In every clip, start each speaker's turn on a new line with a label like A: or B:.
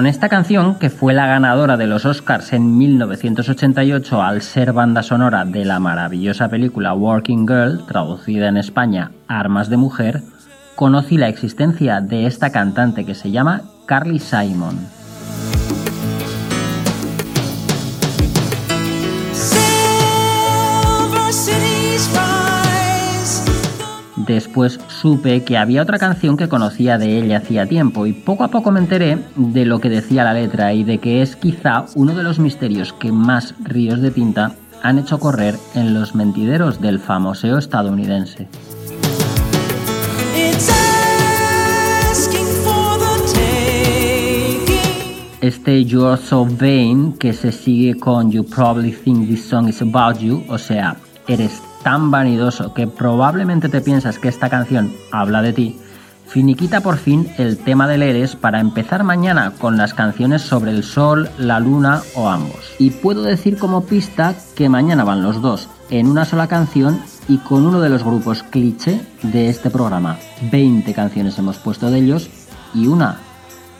A: Con esta canción, que fue la ganadora de los Oscars en 1988 al ser banda sonora de la maravillosa película Working Girl, traducida en España Armas de Mujer, conocí la existencia de esta cantante que se llama Carly Simon. Después supe que había otra canción que conocía de ella hacía tiempo y poco a poco me enteré de lo que decía la letra y de que es quizá uno de los misterios que más ríos de tinta han hecho correr en los mentideros del famoseo estadounidense. Este You're So Vain que se sigue con You Probably Think This Song Is About You, o sea, eres tan vanidoso que probablemente te piensas que esta canción habla de ti, finiquita por fin el tema del Eres para empezar mañana con las canciones sobre el sol, la luna o ambos. Y puedo decir como pista que mañana van los dos en una sola canción y con uno de los grupos cliché de este programa. 20 canciones hemos puesto de ellos y una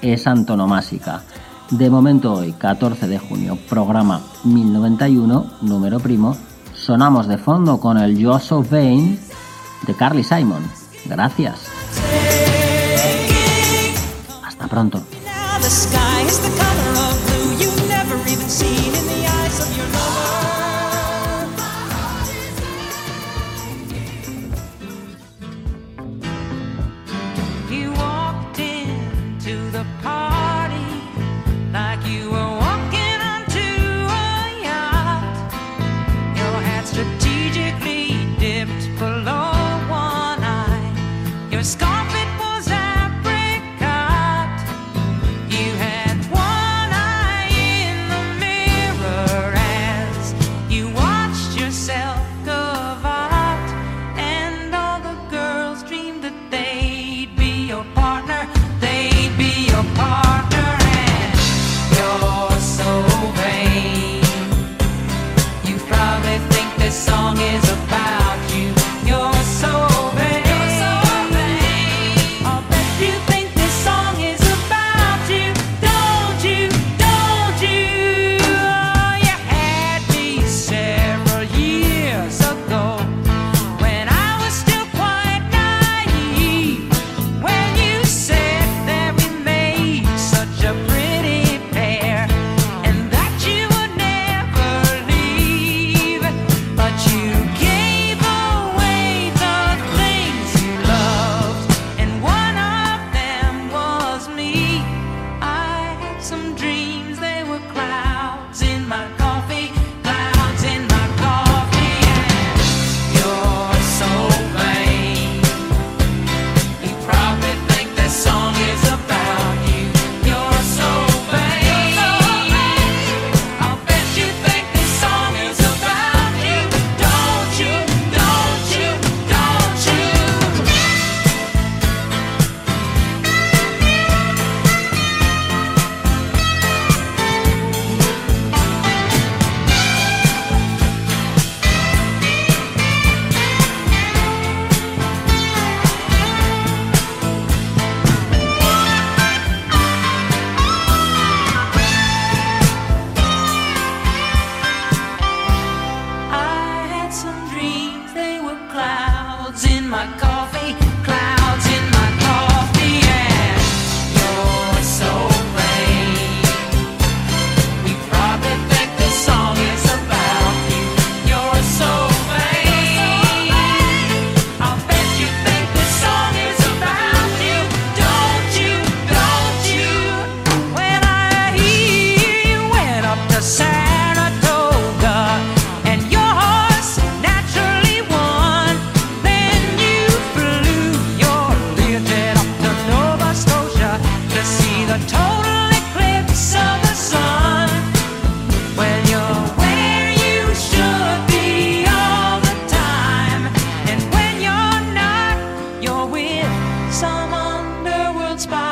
A: es antonomásica. De momento hoy, 14 de junio, programa 1091, número primo, sonamos de fondo con el So Vain de Carly Simon. Gracias. Hasta pronto.
B: in my car. inspired.